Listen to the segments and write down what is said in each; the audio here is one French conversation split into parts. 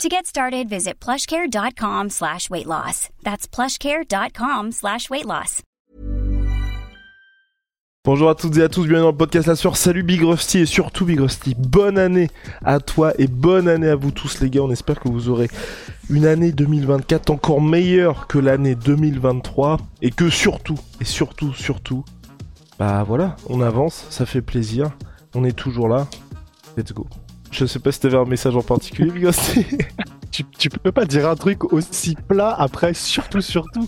To get started, visit plushcare.com slash weight loss. That's plushcare.com slash weight loss. Bonjour à toutes et à tous, bienvenue dans le podcast La Sueur. Salut Big Rusty et surtout Big Rusty. Bonne année à toi et bonne année à vous tous les gars. On espère que vous aurez une année 2024 encore meilleure que l'année 2023 et que surtout, et surtout, surtout, bah voilà, on avance, ça fait plaisir. On est toujours là. Let's go. Je sais pas si t'avais un message en particulier, Big Rusty. tu, tu peux pas dire un truc aussi plat après, surtout, surtout.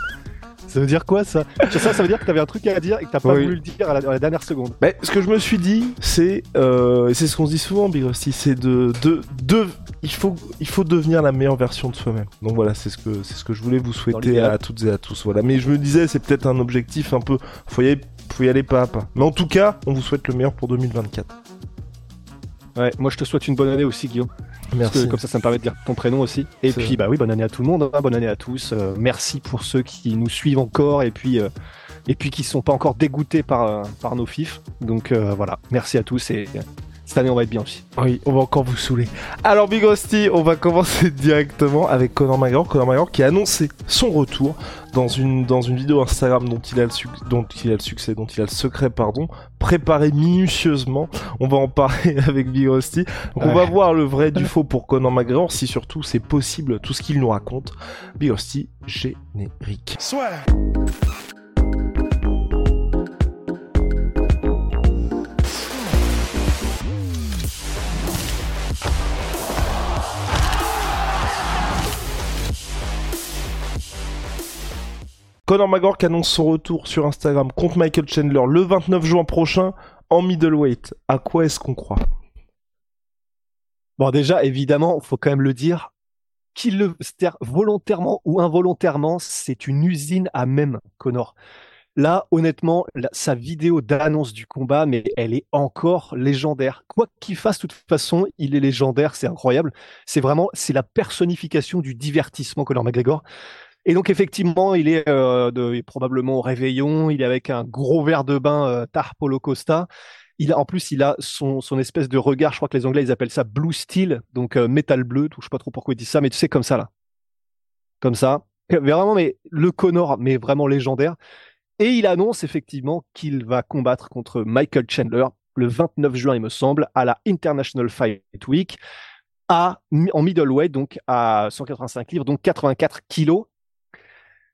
Ça veut dire quoi ça? Ça, ça veut dire que t'avais un truc à dire et que t'as pas Oui. voulu le dire à la, à la dernière seconde. Bah, ce que je me suis dit, c'est, euh, et c'est ce qu'on se dit souvent, Big Rusty, c'est de, de, de, il faut, il faut devenir la meilleure version de soi-même. Donc voilà, c'est ce que, c'est ce que je voulais vous souhaiter à toutes et à tous. Voilà. Mais je me disais, c'est peut-être un objectif un peu, faut y aller, faut y aller pas à pas. Mais en tout cas, on vous souhaite le meilleur pour 2024. Ouais, moi je te souhaite une bonne année aussi, Guillaume. Parce Merci. que comme ça, ça me permet de dire ton prénom aussi. Et puis, bah oui, bonne année à tout le monde, hein, bonne année à tous. Euh, merci pour ceux qui nous suivent encore et puis, euh, et puis qui sont pas encore dégoûtés par, euh, par nos fifs. Donc euh, voilà, merci à tous et cette année on va être bien aussi. Oui, on va encore vous saouler. Alors Big Rusty, on va commencer directement avec Conor McGregor. Conor McGregor qui a annoncé son retour dans une, dans une vidéo Instagram dont il, a le suc- dont il a le succès, dont il a le secret, pardon, préparé minutieusement. On va en parler avec Big Rusty. Donc on va voir le vrai du faux pour Conor McGregor, si surtout c'est possible, tout ce qu'il nous raconte. Big Rusty, générique. Conor McGregor qui annonce son retour sur Instagram contre Michael Chandler le 29 juin prochain en middleweight. À quoi est-ce qu'on croit? Bon, déjà, évidemment, faut quand même le dire, qu'il le volontairement ou involontairement, c'est une usine à même, Connor. Là, honnêtement, sa vidéo d'annonce du combat, mais elle est encore légendaire. Quoi qu'il fasse, de toute façon, il est légendaire, c'est incroyable. C'est vraiment, c'est la personnification du divertissement, Conor McGregor. Et donc, effectivement, il est, euh, de- probablement au réveillon, il est avec un gros verre de bain euh, Tarpolo Costa. Il a, en plus, il a son, espèce de regard, je crois que les Anglais, ils appellent ça blue steel, donc euh, métal bleu, je sais pas trop pourquoi ils disent ça, mais tu sais, comme ça, là. Comme ça. Vraiment, mais le Connor, mais vraiment légendaire. Et il annonce effectivement qu'il va combattre contre Michael Chandler le 29 juin, il me semble, à la International Fight Week, à, en middleweight, donc à 185 livres, donc 84 kilos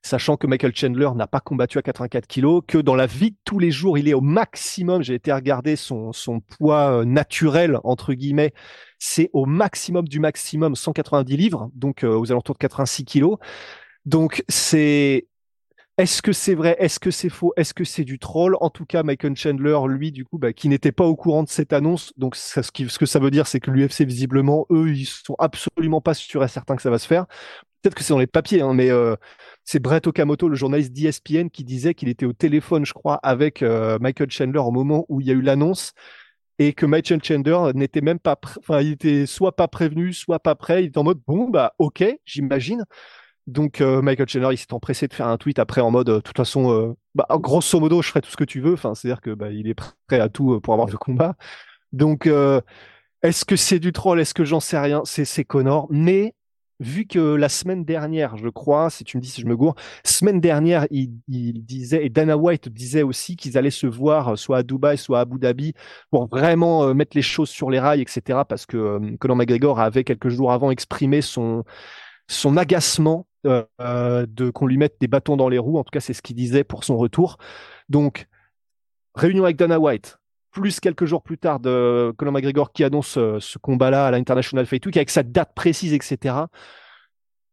sachant que Michael Chandler n'a pas combattu à 84 kilos, que dans la vie de tous les jours, il est au maximum, j'ai été regarder son, son poids euh, naturel, entre guillemets, c'est au maximum du maximum 190 livres, donc euh, aux alentours de 86 kilos. Donc c'est... Est-ce que c'est vrai Est-ce que c'est faux Est-ce que c'est du troll? En tout cas, Michael Chandler, lui, du coup, bah, qui n'était pas au courant de cette annonce, donc ce, ce que ça veut dire, c'est que l'UFC, visiblement, eux, ils sont absolument pas sûrs et certains que ça va se faire. Peut-être que c'est dans les papiers, hein, mais euh, c'est Brett Okamoto, le journaliste d'ESPN, qui disait qu'il était au téléphone, je crois, avec euh, Michael Chandler au moment où il y a eu l'annonce et que Michael Chandler n'était même pas, enfin, il était soit pas prévenu, soit pas prêt. Il était en mode bon, bah, ok, j'imagine. Donc, euh, Michael Chandler, il s'est empressé de faire un tweet après en mode, de toute façon, bah, grosso modo, je ferai tout ce que tu veux. Enfin, c'est-à-dire que bah, il est prêt à tout pour avoir le combat. Donc, est-ce que c'est du troll? Est-ce que j'en sais rien? C'est Connor. Mais vu que la semaine dernière, je crois, si tu me dis si je me gourre, semaine dernière, il, il disait, et Dana White disait aussi qu'ils allaient se voir euh, soit à Dubaï, soit à Abu Dhabi pour vraiment euh, mettre les choses sur les rails, etc. Parce que euh, Conor McGregor avait quelques jours avant exprimé son, son agacement euh, euh, de qu'on lui mette des bâtons dans les roues. En tout cas, c'est ce qu'il disait pour son retour. Donc, réunion avec Dana White, plus quelques jours plus tard de Conor McGregor qui annonce euh, ce combat-là à l'International Fight Week avec sa date précise, etc.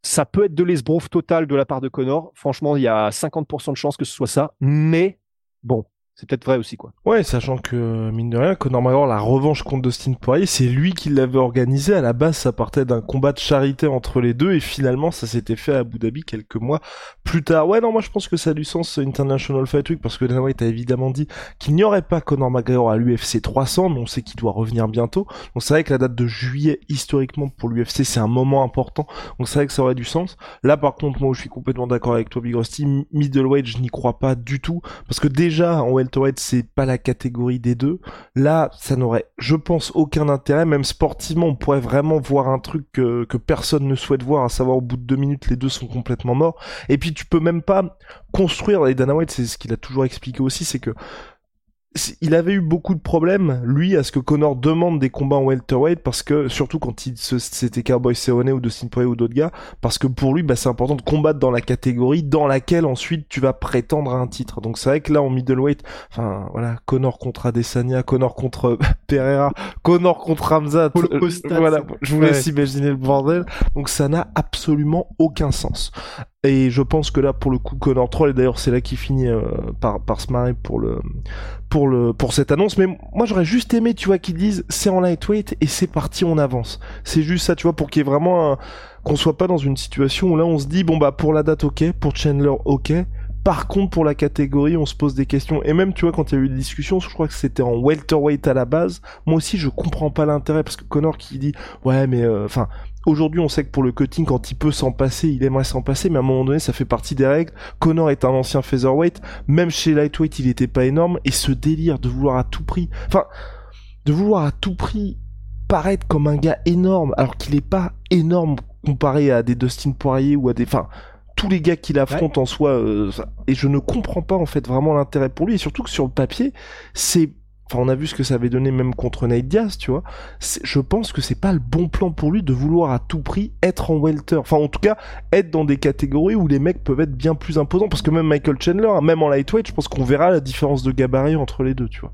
Ça peut être de l'esbrouf total de la part de Conor. Franchement, il y a 50% de chances que ce soit ça. Mais bon, C'est peut-être vrai aussi, quoi. Ouais, sachant que, mine de rien, Conor McGregor, la revanche contre Dustin Poirier, c'est lui qui l'avait organisé. À la base, ça partait d'un combat de charité entre les deux, et finalement, ça s'était fait à Abu Dhabi quelques mois plus tard. Ouais, non, moi, je pense que ça a du sens, International Fight Week, parce que Dana White a évidemment dit qu'il n'y aurait pas Conor McGregor à l'UFC 300, mais on sait qu'il doit revenir bientôt. Donc, c'est vrai que la date de juillet, historiquement, pour l'UFC, c'est un moment important. Donc, c'est vrai que ça aurait du sens. Là, par contre, moi, je suis complètement d'accord avec toi, Big Rusty. Middleweight, je n'y crois pas du tout, parce que déjà, en c'est pas la catégorie des deux. Là, ça n'aurait, je pense, aucun intérêt. Même sportivement, on pourrait vraiment voir un truc que, que personne ne souhaite voir, à savoir au bout de deux minutes, les deux sont complètement morts. Et puis, tu peux même pas construire, et Dana White, c'est ce qu'il a toujours expliqué aussi, c'est que il avait eu beaucoup de problèmes, lui, à ce que Connor demande des combats en welterweight, parce que, surtout quand il c'était Cowboy Cerrone ou Dustin Poirier ou d'autres gars, parce que pour lui, bah, c'est important de combattre dans la catégorie dans laquelle ensuite tu vas prétendre à un titre. Donc c'est vrai que là, en middleweight, enfin, voilà, Connor contre Adesanya, Connor contre Pereira, Connor contre Hamza, euh, voilà, je vous laisse imaginer le bordel. Donc ça n'a absolument aucun sens. Et je pense que là, pour le coup, Connor Troll, et d'ailleurs c'est là qu'il finit euh, par, par se marrer pour le, pour le, pour cette annonce. Mais moi, j'aurais juste aimé, tu vois, qu'ils disent c'est en lightweight et c'est parti, on avance. C'est juste ça, tu vois, pour qu'il y ait vraiment un, qu'on soit pas dans une situation où là on se dit bon bah pour la date ok, pour Chandler ok, par contre, pour la catégorie, on se pose des questions. Et même, tu vois, quand il y a eu des discussions, je crois que c'était en welterweight à la base. Moi aussi, je comprends pas l'intérêt parce que Connor qui dit, ouais, mais euh, enfin, aujourd'hui, on sait que pour le cutting, quand il peut s'en passer, il aimerait s'en passer, mais à un moment donné, ça fait partie des règles. Connor est un ancien featherweight, même chez lightweight, il était pas énorme. Et ce délire de vouloir à tout prix, enfin, de vouloir à tout prix paraître comme un gars énorme, alors qu'il est pas énorme comparé à des Dustin Poirier ou à des, enfin tous les gars qu'il affronte en soi, euh, et je ne comprends pas en fait vraiment l'intérêt pour lui, et surtout que sur le papier, c'est Enfin, on a vu ce que ça avait donné même contre Nate Diaz, tu vois. Je pense que c'est pas le bon plan pour lui de vouloir à tout prix être en welter. Enfin, en tout cas, être dans des catégories où les mecs peuvent être bien plus imposants. Parce que même Michael Chandler, hein, même en lightweight, je pense qu'on verra la différence de gabarit entre les deux, tu vois.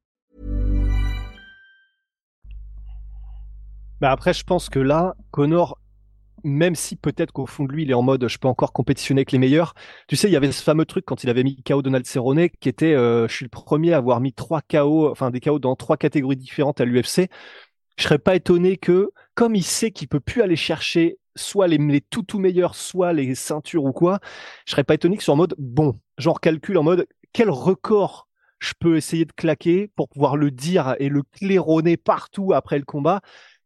Après, je pense que là, Connor, même si peut-être qu'au fond de lui, il est en mode je peux encore compétitionner avec les meilleurs. Tu sais, il y avait ce fameux truc quand il avait mis KO Donald Cerrone, qui était euh, je suis le premier à avoir mis trois KO, enfin des KO dans trois catégories différentes à l'UFC. Je serais pas étonné que, comme il sait qu'il peut plus aller chercher soit les, les tout tout meilleurs, soit les ceintures ou quoi, je serais pas étonné que soit en mode bon, genre calcul en mode quel record je peux essayer de claquer pour pouvoir le dire et le claironner partout après le combat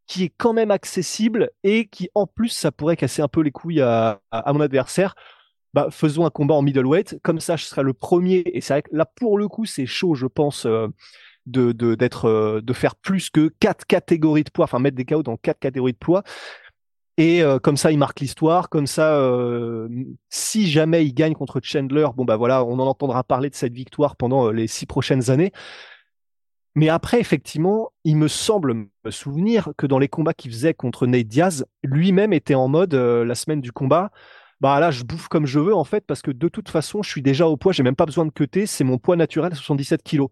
qui est quand même accessible et qui en plus ça pourrait casser un peu les couilles à, mon adversaire. Bah, faisons un combat en middleweight, comme ça je serai le premier. Et c'est vrai que là pour le coup c'est chaud, je pense, euh, de euh, de, faire plus que quatre catégories de poids, enfin mettre des KO dans quatre catégories de poids. Et euh, comme ça, il marque l'histoire. Comme ça, si jamais il gagne contre Chandler, bon bah voilà, on en entendra parler de cette victoire pendant les six prochaines années. Mais après, effectivement, il me semble me souvenir que dans les combats qu'il faisait contre Nate Diaz, lui-même était en mode euh, la semaine du combat. Bah là, je bouffe comme je veux en fait, parce que de toute façon, je suis déjà au poids, j'ai même pas besoin de cuter, c'est mon poids naturel, 77 kilos.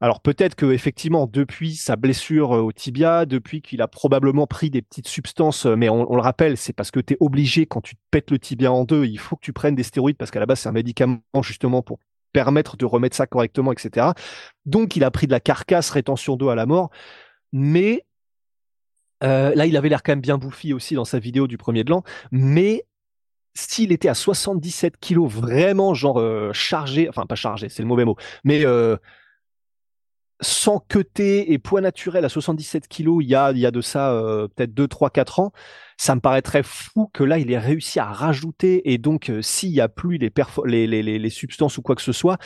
Alors peut-être que effectivement, depuis sa blessure euh, au tibia, depuis qu'il a probablement pris des petites substances, euh, mais on, on le rappelle, c'est parce que tu es obligé quand tu te pètes le tibia en deux, il faut que tu prennes des stéroïdes parce qu'à la base c'est un médicament justement pour permettre de remettre ça correctement, etc. Donc, il a pris de la carcasse rétention d'eau à la mort. Mais euh, là, il avait l'air quand même bien bouffi aussi dans sa vidéo du premier de l'an. Mais s'il était à 77 kilos, vraiment genre euh, chargé, enfin pas chargé, c'est le mauvais mot, mais euh, sans queuté et poids naturel à 77 kilos, il y a, il y a de ça peut-être 2, 3, 4 ans, ça me paraîtrait fou que là, il ait réussi à rajouter, et donc euh, s'il n'y a plus les, les, les, les, substances ou quoi que ce soit,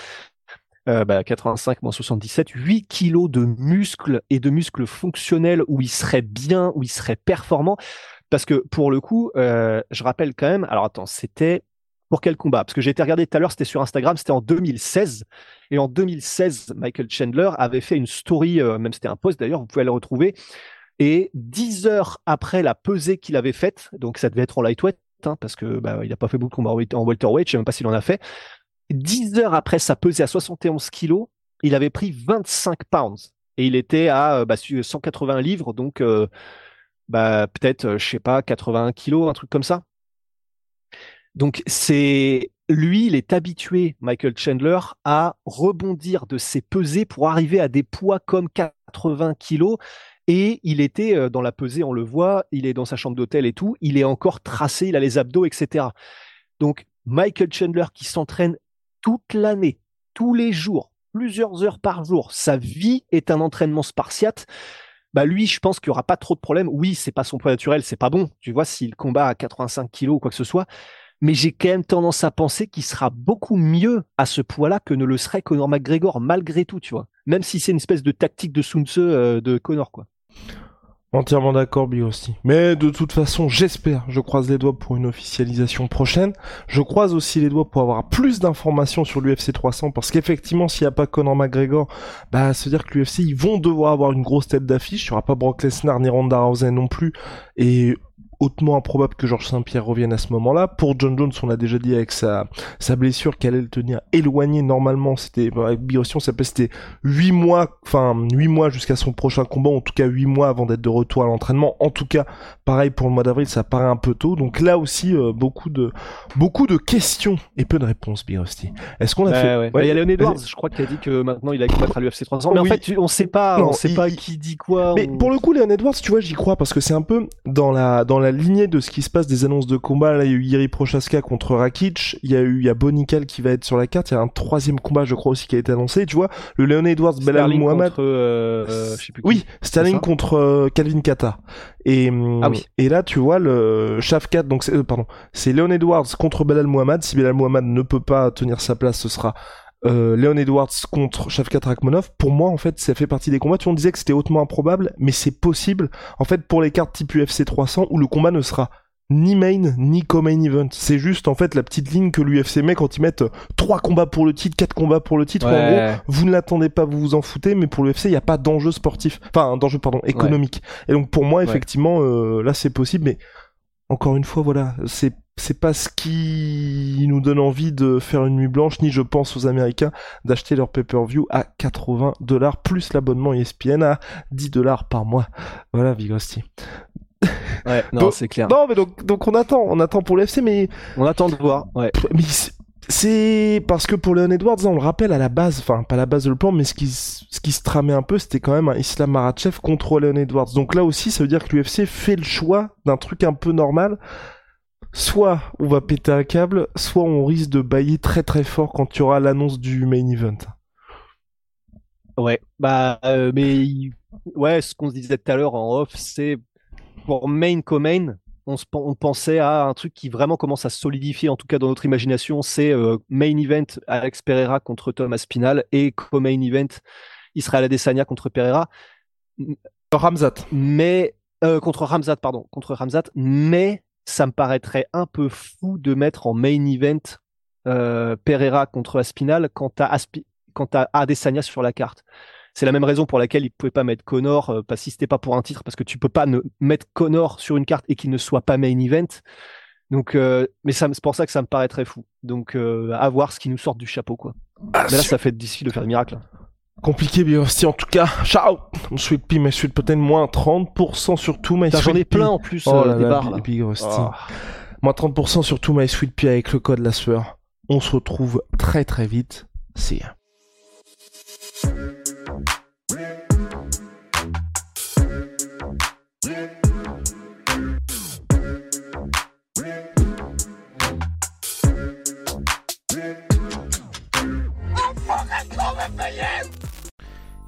euh, bah, 85 moins 77, 8 kilos de muscles et de muscles fonctionnels où il serait bien, où il serait performant. Parce que pour le coup, euh, je rappelle quand même, alors attends, c'était Pour quel combat? Parce que j'ai été regardé tout à l'heure, c'était sur Instagram, c'était en 2016. Et en 2016, Michael Chandler avait fait une story, euh, même c'était un post d'ailleurs, vous pouvez le retrouver. Et dix heures après la pesée qu'il avait faite, donc ça devait être en lightweight, hein, parce que bah, il n'a pas fait beaucoup de combats en welterweight, je ne sais même pas s'il en a fait. Dix heures après sa pesée à 71 kilos, il avait pris 25 pounds et il était à bah, 180 livres, donc euh, bah, peut-être, je sais pas, 81 kilos, un truc comme ça. Donc c'est lui, il est habitué, Michael Chandler, à rebondir de ses pesées pour arriver à des poids comme 80 kilos. Et il était euh, dans la pesée, on le voit, il est dans sa chambre d'hôtel et tout, il est encore tracé, il a les abdos, etc. Donc Michael Chandler qui s'entraîne toute l'année, tous les jours, plusieurs heures par jour, sa vie est un entraînement spartiate. Bah lui, je pense qu'il y aura pas trop de problèmes. Oui, c'est pas son poids naturel, c'est pas bon. Tu vois, s'il combat à 85 kilos ou quoi que ce soit, mais j'ai quand même tendance à penser qu'il sera beaucoup mieux à ce poids-là que ne le serait Conor McGregor, malgré tout, tu vois. Même si c'est une espèce de tactique de Sun Tzu euh, de Conor, quoi. Entièrement d'accord, aussi. Mais de toute façon, j'espère, je croise les doigts pour une officialisation prochaine. Je croise aussi les doigts pour avoir plus d'informations sur l'UFC 300, parce qu'effectivement, s'il n'y a pas Conor McGregor, bah, se dire que l'UFC, ils vont devoir avoir une grosse tête d'affiche. Il n'y aura pas Brock Lesnar ni Ronda Rousey non plus. Et hautement improbable que Georges Saint-Pierre revienne à ce moment-là. Pour John Jones, on l'a déjà dit avec sa, sa blessure qu'elle allait le tenir éloigné normalement. C'était, avec Biossion, ça c'était 8 mois, enfin, 8 mois jusqu'à son prochain combat, en tout cas 8 mois avant d'être de retour à l'entraînement. En tout cas, pareil pour le mois d'avril, ça paraît un peu tôt. Donc là aussi, euh, beaucoup de, beaucoup de questions et peu de réponses, Birosti. Est-ce qu'on a bah fait, ouais. Bah, il y a Léon Edwards, je crois qu'il a dit que maintenant il a combattre à l'UFC 300. Mais en fait, on sait pas, on sait pas qui dit quoi. Mais pour le coup, Léon Edwards, tu vois, j'y crois parce que c'est un peu dans la, dans la lignée de ce qui se passe des annonces de combat. Là, il y a eu Yeri Prochaska contre Rakic. Il y a eu, il y a Bonical qui va être sur la carte. Il y a un troisième combat, je crois aussi, qui a été annoncé. Tu vois, le Leon Edwards, Belal Mohamed. Euh, euh, je sais plus oui, Sterling contre euh, Calvin Kata. Et, ah oui. et là, tu vois, le Shafkat, donc c'est, pardon, c'est Leon Edwards contre Belal Mohamed. Si Belal Mohamed ne peut pas tenir sa place, ce sera euh, Leon Edwards contre Shavkat Rakhmonov, pour moi en fait ça fait partie des combats. Tu on disait que c'était hautement improbable, mais c'est possible en fait pour les cartes type UFC 300 où le combat ne sera ni main ni co-main event. C'est juste en fait la petite ligne que l'UFC met quand ils mettent trois combats pour le titre, quatre combats pour le titre. En gros, vous ne l'attendez pas, vous vous en foutez, mais pour l'UFC, il n'y a pas d'enjeu sportif, enfin un d'enjeu pardon économique. Et donc pour moi, effectivement, euh, là c'est possible, mais encore une fois, voilà, c'est c'est pas ce qui nous donne envie de faire une nuit blanche, ni je pense aux Américains d'acheter leur pay-per-view à 80 dollars plus l'abonnement ESPN à 10 dollars par mois. Voilà, Vigosti. Ouais, non, c'est clair. Non, mais donc, donc on attend, on attend pour l'FC, mais. On attend de voir, ouais. Mais c'est parce que pour Leon Edwards, on le rappelle à la base, enfin pas la base de le plan, mais ce qui, ce qui se tramait un peu, c'était quand même un Islam Maratchev contre Leon Edwards. Donc là aussi, ça veut dire que l'UFC fait le choix d'un truc un peu normal. Soit on va péter un câble, soit on risque de bailler très très fort quand tu auras l'annonce du main event. Ouais, bah euh, mais ouais, ce qu'on se disait tout à l'heure en off, c'est pour main co-main, on, pensait à un truc qui vraiment commence à solidifier, en tout cas dans notre imagination, c'est euh, main event Alex Pereira contre Thomas Spinal et co-main event Israël Adesanya contre Pereira. Ramzat. Mais euh, contre Ramzat, pardon, contre Ramzat. Mais ça me paraîtrait un peu fou de mettre en main event euh, Pereira contre Aspinal quand Aspi quand Adesanya sur la carte. C'est la même raison pour laquelle il pouvait pas mettre Connor, euh, pas si c'était pas pour un titre, parce que tu peux pas ne mettre Connor sur une carte et qu'il ne soit pas main event. Donc, euh, mais c'est pour ça que ça me paraît très fou. Donc, euh, à voir ce qui nous sort du chapeau, quoi. Ah, mais là, ça fait difficile de faire des miracles. Compliqué, bien aussi. En tout cas, ciao. Mon sweet pea, mais sweet peut-être moins 30% sur tout my J'en ai plein en plus oh des barres. Oh. Moins 30% sur tout my sweet pea avec le code la sueur. On se retrouve très très vite. See ya.